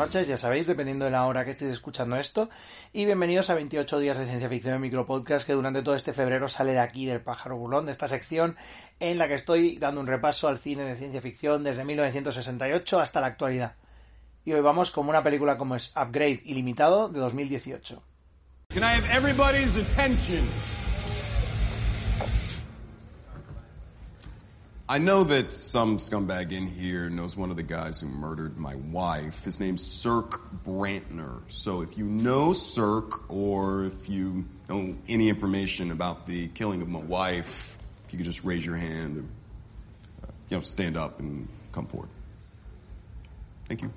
noches, ya sabéis, dependiendo de la hora que estéis escuchando esto. Y bienvenidos a 28 días de ciencia ficción en micropodcast que durante todo este febrero sale de aquí, del pájaro burlón, de esta sección en la que estoy dando un repaso al cine de ciencia ficción desde 1968 hasta la actualidad. Y hoy vamos con una película como es Upgrade Ilimitado de 2018. Can I have everybody's attention? I know that some scumbag in here knows one of the guys who murdered my wife. His name's Cirque Brantner. So if you know Cirque or if you know any information about the killing of my wife, if you could just raise your hand and, uh, you know, stand up and come forward. Thank you.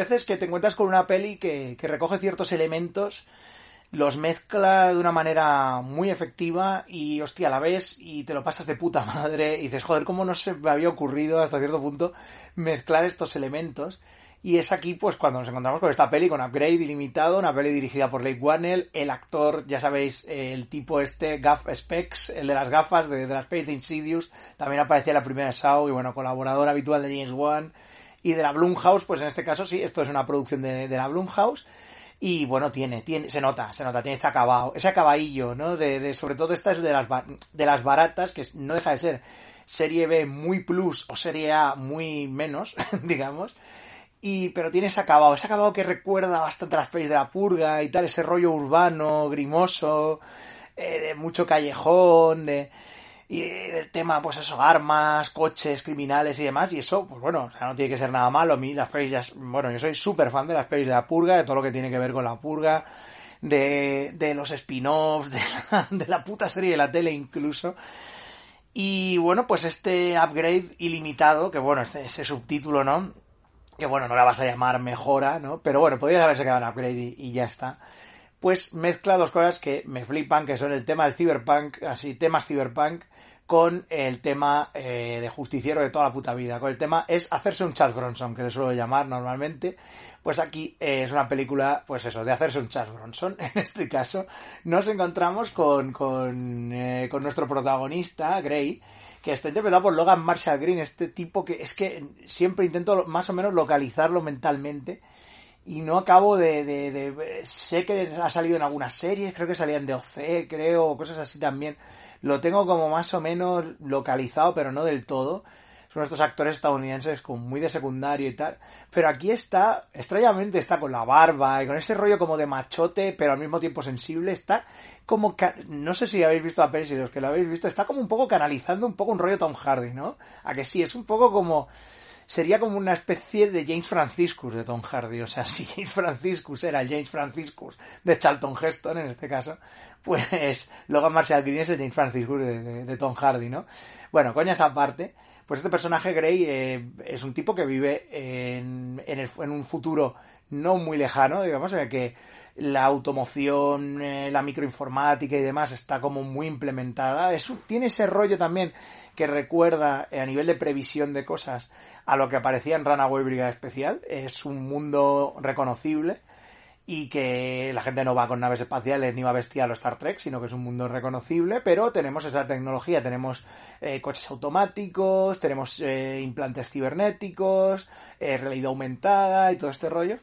Veces que te encuentras con una peli que, que recoge ciertos elementos, los mezcla de una manera muy efectiva y, hostia, la ves y te lo pasas de puta madre y dices, joder, ¿cómo no se me había ocurrido hasta cierto punto mezclar estos elementos? Y es aquí, pues, cuando nos encontramos con esta peli, con Upgrade Ilimitado, una peli dirigida por Blake Wannell, el actor, ya sabéis, el tipo este, Gaff Specs, el de las gafas, de, de las pelis de Insidious, también aparecía la primera Saw, y bueno, colaborador habitual de James Wan, y de la Blumhouse, pues en este caso sí, esto es una producción de, la Blumhouse, y bueno, tiene, tiene, se nota, se nota, tiene este acabado, ese acabadillo, ¿no? De, de, sobre todo esta es de las, de las baratas, que no deja de ser serie B muy plus o serie A muy menos, digamos, y, pero tiene ese acabado, ese acabado que recuerda bastante a las pelis de la purga y tal, ese rollo urbano, grimoso, eh, de mucho callejón, de, y el tema, pues eso, armas, coches, criminales y demás, y eso, pues bueno, o sea, no tiene que ser nada malo, a mí las pelis bueno, yo soy súper fan de las pelis de la purga, de todo lo que tiene que ver con la purga, de, de los spin-offs, de la, de la puta serie de la tele incluso, y bueno, pues este upgrade ilimitado, que bueno, este, ese subtítulo, ¿no? que bueno, no la vas a llamar mejora, ¿no? Pero bueno, podrías haberse quedado en upgrade y, y, ya está. Pues mezcla dos cosas que me flipan, que son el tema del cyberpunk, así, temas cyberpunk, con el tema eh, de justiciero de toda la puta vida. Con el tema es hacerse un Charles Bronson, que se suele llamar normalmente. Pues aquí eh, es una película, pues eso, de hacerse un Charles Bronson. En este caso, nos encontramos con, con, eh, con nuestro protagonista, Gray, que está interpretado por Logan Marshall Green, este tipo que es que siempre intento más o menos localizarlo mentalmente y no acabo de, de, de, sé que ha salido en algunas series, creo que salían de OC, creo, cosas así también. Lo tengo como más o menos localizado, pero no del todo. Son estos actores estadounidenses como muy de secundario y tal. Pero aquí está, extrañamente está con la barba y con ese rollo como de machote, pero al mismo tiempo sensible. Está como, no sé si habéis visto la peli, si los que lo habéis visto, está como un poco canalizando un poco un rollo Tom Hardy, ¿no? A que sí, es un poco como, sería como una especie de James Franciscus de Tom Hardy. O sea, si James Franciscus era el James Franciscus de Charlton Heston, en este caso, pues Logan Marshall Green es el James Franciscus de, de, de Tom Hardy, ¿no? Bueno, coñas aparte, pues este personaje Grey eh, es un tipo que vive en, en, el, en, un futuro no muy lejano, digamos, en el que la automoción, eh, la microinformática y demás está como muy implementada. Es, tiene ese rollo también que recuerda eh, a nivel de previsión de cosas a lo que aparecía en Runaway Brigada Especial. Es un mundo reconocible y que la gente no va con naves espaciales ni va vestida a los Star Trek, sino que es un mundo reconocible, pero tenemos esa tecnología, tenemos eh, coches automáticos, tenemos eh, implantes cibernéticos, eh, realidad aumentada y todo este rollo.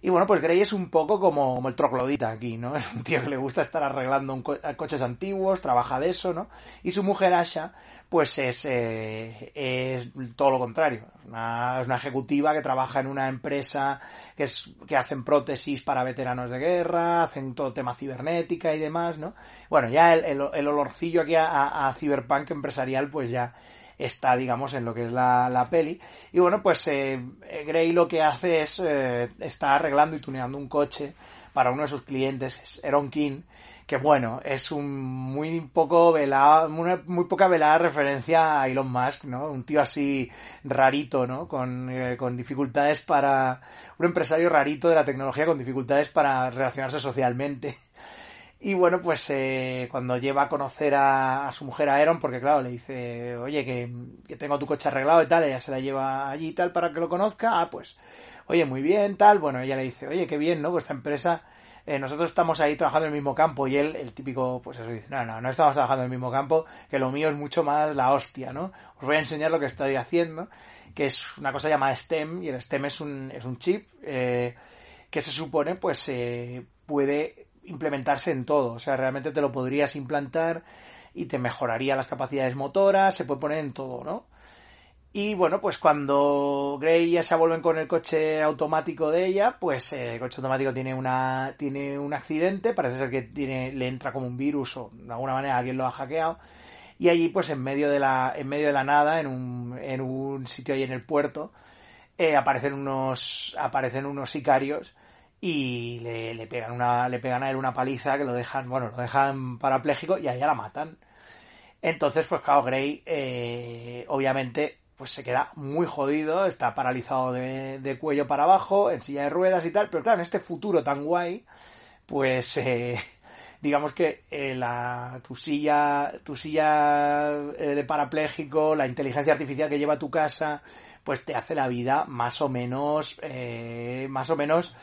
Y bueno, pues Grey es un poco como, el troglodita aquí, ¿no? Es un tío que le gusta estar arreglando un co coches antiguos, trabaja de eso, ¿no? Y su mujer Asha, pues es, eh, es todo lo contrario. Una, es una ejecutiva que trabaja en una empresa que, es, que hacen prótesis para veteranos de guerra, hacen todo tema cibernética y demás, ¿no? Bueno, ya el, el, olorcillo aquí a, a, a Cyberpunk empresarial, pues ya está, digamos, en lo que es la, la peli. Y bueno, pues eh, Gray lo que hace es, eh, está arreglando y tuneando un coche para uno de sus clientes, Aaron King, que bueno, es un muy poco velada, muy, muy, poca velada referencia a Elon Musk, ¿no? Un tío así rarito, ¿no? Con, eh, con dificultades para, un empresario rarito de la tecnología con dificultades para relacionarse socialmente. Y bueno, pues eh, cuando lleva a conocer a, su mujer a Aaron, porque claro, le dice, oye, que, que, tengo tu coche arreglado y tal, ella se la lleva allí y tal para que lo conozca, ah, pues, oye, muy bien, tal, bueno, ella le dice, oye, qué bien, ¿no? Pues esta empresa, eh, nosotros estamos ahí trabajando en el mismo campo y él, el típico, pues eso dice, no, no, no estamos trabajando en el mismo campo, que lo mío es mucho más la hostia, ¿no? Os voy a enseñar lo que estoy haciendo, que es una cosa llamada STEM, y el STEM es un, es un chip, eh, que se supone, pues, eh, puede implementarse en todo. O sea, realmente te lo podrías implantar y te mejoraría las capacidades motoras, se puede poner en todo, ¿no? Y bueno, pues cuando Gray ya se vuelven con el coche automático de ella, pues eh, el coche automático tiene una tiene un accidente, parece ser que tiene le entra como un virus o de alguna manera alguien lo ha hackeado y allí pues en medio de la en medio de la nada en un, en un sitio ahí en el puerto eh, aparecen unos aparecen unos sicarios y le, le, pegan una le pegan a él una paliza que lo dejan bueno lo dejan parapléjico y a ella la matan. Entonces pues claro Grey eh, obviamente pues se queda muy jodido está paralizado de, de, cuello para abajo en silla de ruedas y tal pero claro en este futuro tan guay pues eh, digamos que eh, la tu silla tu silla eh, de parapléjico la inteligencia artificial que lleva a tu casa pues te hace la vida más o menos eh, más o menos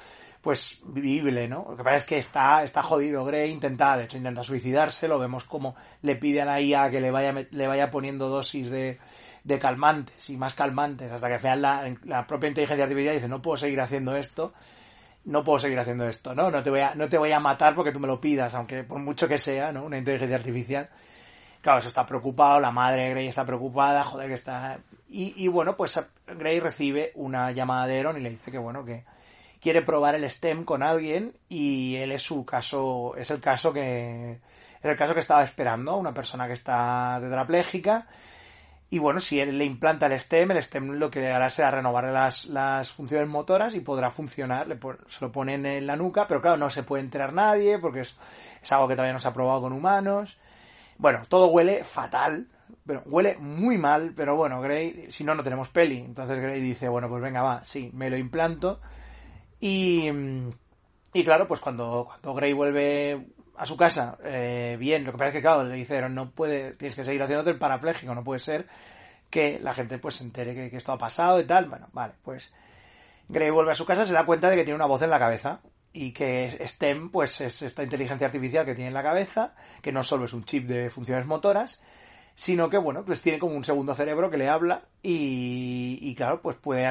pues vivible, ¿no? Lo que pasa es que está, está jodido Grey, intenta, de hecho intenta suicidarse, lo vemos como le pide a la IA que le vaya, le vaya poniendo dosis de, de calmantes y más calmantes, hasta que al final la, la, propia inteligencia artificial dice, no puedo seguir haciendo esto, no puedo seguir haciendo esto, ¿no? No te voy a, no te voy a matar porque tú me lo pidas, aunque por mucho que sea, ¿no? Una inteligencia artificial. Claro, eso está preocupado, la madre de Grey está preocupada, joder que está... Y, y bueno, pues Grey recibe una llamada de Eron y le dice que bueno, que, quiere probar el STEM con alguien y él es su caso, es el caso que, es el caso que estaba esperando, una persona que está tetrapléjica. Y bueno, si él le implanta el STEM, el STEM lo que hará será renovar las, las funciones motoras y podrá funcionar. Le, se lo ponen en la nuca, pero claro, no se puede enterar nadie porque es, es algo que todavía no se ha probado con humanos. Bueno, todo huele fatal, pero huele muy mal, pero bueno, Gray, si no, no tenemos peli. Entonces Gray dice, bueno, pues venga, va, sí, me lo implanto y, y claro, pues cuando, cuando Grey vuelve a su casa, eh, bien, lo que pasa es que, claro, le dijeron, no puede, tienes que seguir haciéndote el parapléjico, no puede ser que la gente pues se entere que, que esto ha pasado y tal. Bueno, vale, pues Grey vuelve a su casa, se da cuenta de que tiene una voz en la cabeza y que STEM, pues es esta inteligencia artificial que tiene en la cabeza, que no solo es un chip de funciones motoras, sino que, bueno, pues tiene como un segundo cerebro que le habla y, y claro, pues puede,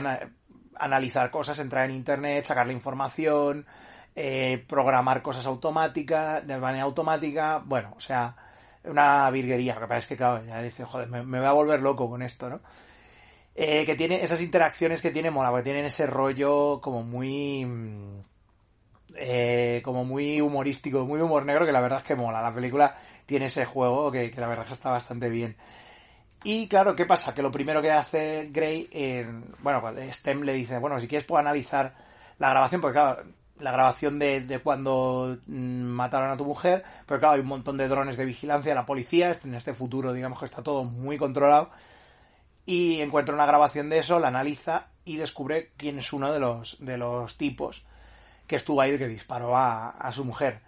analizar cosas, entrar en internet, sacarle información, eh, programar cosas automáticas, de manera automática, bueno, o sea, una virguería. Lo que pasa es que, claro, ya dice, joder, me, me voy a volver loco con esto, ¿no? Eh, que tiene esas interacciones que tiene mola, porque tienen ese rollo como muy. Eh, como muy humorístico, muy humor negro, que la verdad es que mola. La película tiene ese juego que, que la verdad es que está bastante bien. Y claro, ¿qué pasa? Que lo primero que hace Gray, eh, bueno, Stem le dice, bueno, si quieres puedo analizar la grabación, porque claro, la grabación de, de, cuando mm, mataron a tu mujer, pero claro, hay un montón de drones de vigilancia, la policía, en este futuro digamos que está todo muy controlado, y encuentra una grabación de eso, la analiza y descubre quién es uno de los, de los tipos que estuvo ahí que disparó a, a su mujer.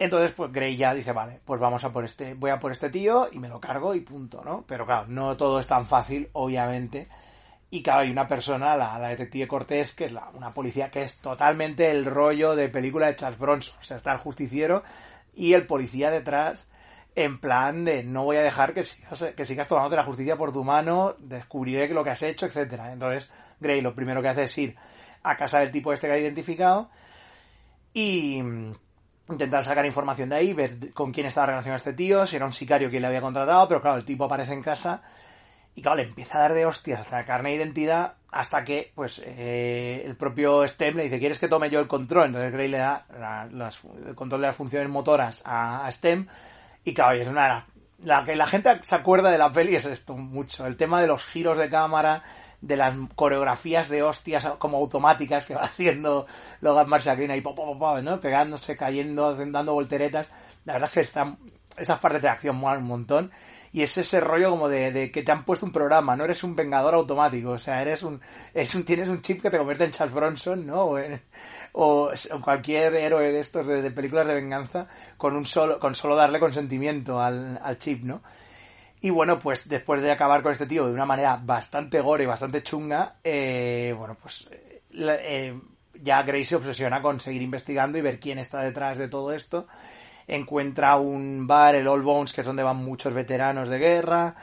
Entonces, pues Grey ya dice, vale, pues vamos a por este, voy a por este tío y me lo cargo y punto, ¿no? Pero claro, no todo es tan fácil, obviamente. Y claro, hay una persona, la, detective Cortés, que es una policía que es totalmente el rollo de película de Charles Bronson. O sea, está el justiciero y el policía detrás, en plan de no voy a dejar que sigas, que sigas tomándote la justicia por tu mano, descubriré lo que has hecho, etcétera. Entonces, Grey lo primero que hace es ir a casa del tipo este que ha identificado y intentar sacar información de ahí, ver con quién estaba relacionado este tío, si era un sicario que le había contratado, pero claro, el tipo aparece en casa y claro, le empieza a dar de hostias hasta la carne de identidad hasta que pues eh, el propio Stem le dice, ¿quieres que tome yo el control? Entonces Grey le da el control de las funciones motoras a, Stem y claro, es una la que la gente se acuerda de la peli es esto mucho, el tema de los giros de cámara, de las coreografías de hostias como automáticas que va haciendo Logan Marshall y pop, pop, pop, ¿no? Pegándose, cayendo, dando volteretas. La verdad es que está, esas partes de acción molan un montón. Y es ese rollo como de, que te han puesto un programa, no eres un vengador automático, o sea, eres un, es un, tienes un chip que te convierte en Charles Bronson, ¿no? O, o, cualquier héroe de estos de, películas de venganza con un solo, con solo darle consentimiento al, al chip, ¿no? Y bueno, pues después de acabar con este tío de una manera bastante gore y bastante chunga, eh, bueno, pues eh, eh, ya Grace se obsesiona con seguir investigando y ver quién está detrás de todo esto encuentra un bar, el All Bones, que es donde van muchos veteranos de guerra,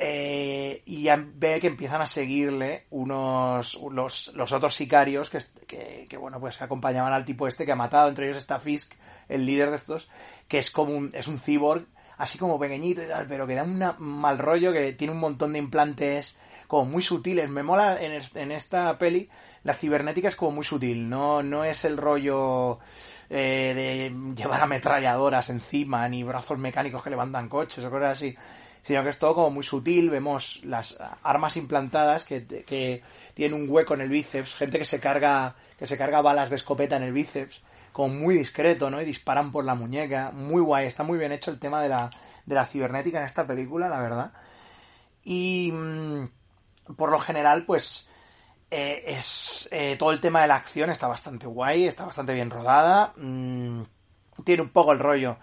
eh, y ve que empiezan a seguirle unos los, los otros sicarios que, que, bueno pues acompañaban al tipo este que ha matado. Entre ellos está Fisk el líder de estos que es como un, es un cyborg así como pequeñito y tal pero que da un mal rollo que tiene un montón de implantes como muy sutiles. Me mola en, en esta peli la cibernética es como muy sutil no no es el rollo eh, de llevar ametralladoras encima, ni brazos mecánicos que levantan coches o cosas así, sino que es todo como muy sutil, vemos las armas implantadas que, que tienen un hueco en el bíceps, gente que se carga, que se carga balas de escopeta en el bíceps, como muy discreto, ¿no? Y disparan por la muñeca, muy guay, está muy bien hecho el tema de la, de la cibernética en esta película, la verdad. Y mm, por lo general, pues eh, es eh, todo el tema de la acción está bastante guay, está bastante bien rodada. Mm, tiene un poco el rollo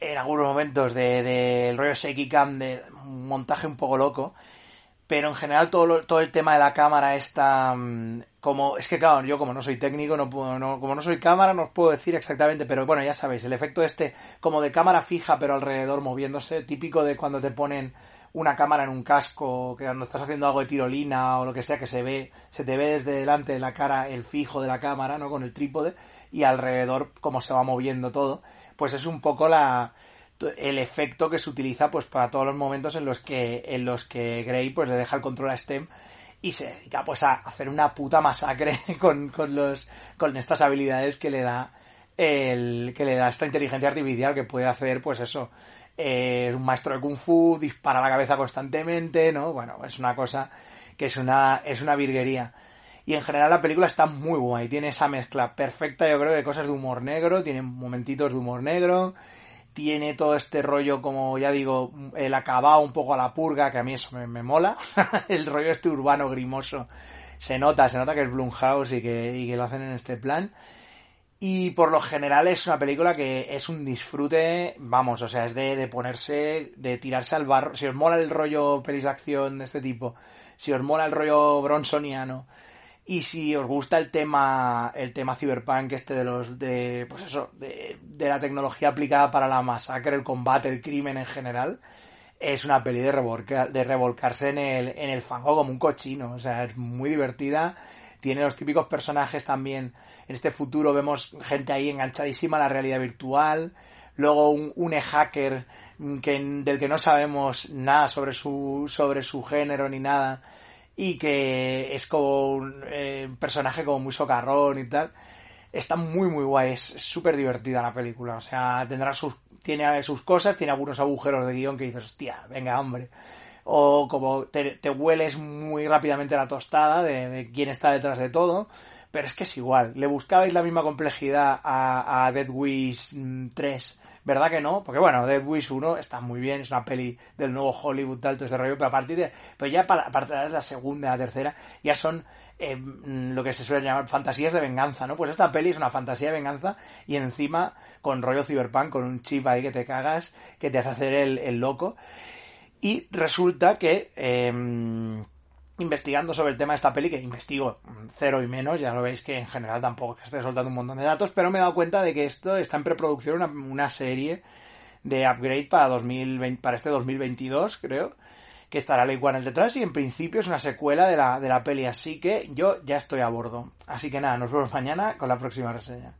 en algunos momentos del de, rollo shaky cam, de un montaje un poco loco. Pero en general todo, todo el tema de la cámara está mm, como... Es que claro, yo como no soy técnico, no puedo, no, como no soy cámara, no os puedo decir exactamente, pero bueno, ya sabéis, el efecto este como de cámara fija pero alrededor moviéndose, típico de cuando te ponen una cámara en un casco, que cuando estás haciendo algo de tirolina o lo que sea, que se ve, se te ve desde delante de la cara el fijo de la cámara, ¿no? Con el trípode y alrededor cómo se va moviendo todo, pues es un poco la el efecto que se utiliza pues para todos los momentos en los que en los que Gray pues le deja el control a Stem y se dedica pues a hacer una puta masacre con, con los con estas habilidades que le da el que le da esta inteligencia artificial que puede hacer pues eso eh, es un maestro de kung fu, dispara la cabeza constantemente, ¿no? Bueno, es una cosa que es una, es una virguería. Y en general la película está muy guay, tiene esa mezcla perfecta, yo creo, de cosas de humor negro, tiene momentitos de humor negro, tiene todo este rollo, como ya digo, el acabado un poco a la purga, que a mí eso me, me mola, el rollo este urbano grimoso, se nota, se nota que es Blumhouse y que, y que lo hacen en este plan. Y por lo general es una película que es un disfrute, vamos, o sea, es de, de ponerse, de tirarse al barro. Si os mola el rollo pelis de acción de este tipo, si os mola el rollo bronsoniano, y si os gusta el tema, el tema cyberpunk este de los, de, pues eso, de, de la tecnología aplicada para la masacre, el combate, el crimen en general, es una peli de, revolcar, de revolcarse en el, en el fango como un cochino. O sea, es muy divertida tiene los típicos personajes también. En este futuro vemos gente ahí enganchadísima a la realidad virtual. Luego un, un hacker que, del que no sabemos nada sobre su, sobre su género ni nada. Y que es como un eh, personaje como muy socarrón y tal. Está muy muy guay, es súper divertida la película. O sea, tendrá sus, tiene sus cosas, tiene algunos agujeros de guion que dices, hostia, venga hombre o como te, hueles muy rápidamente la tostada de, quién está detrás de todo, pero es que es igual. Le buscabais la misma complejidad a, a Dead Wish 3, ¿verdad que no? Porque bueno, Dead Wish 1 está muy bien, es una peli del nuevo Hollywood, tal, todo ese rollo, pero a partir de, pero ya para, a partir de la segunda, la tercera, ya son eh, lo que se suele llamar fantasías de venganza, ¿no? Pues esta peli es una fantasía de venganza y encima con rollo cyberpunk, con un chip ahí que te cagas, que te hace hacer el, el loco. Y resulta que, em, investigando sobre el tema de esta peli, que investigo cero y menos, ya lo veis que en general tampoco que esté soltando un montón de datos, pero me he dado cuenta de que esto está en preproducción una, serie de upgrade para, 2020, para este 2022, creo, que estará Lake One detrás y en principio es una secuela de la, de la peli, así que yo ya estoy a bordo. Así que nada, nos vemos mañana con la próxima reseña.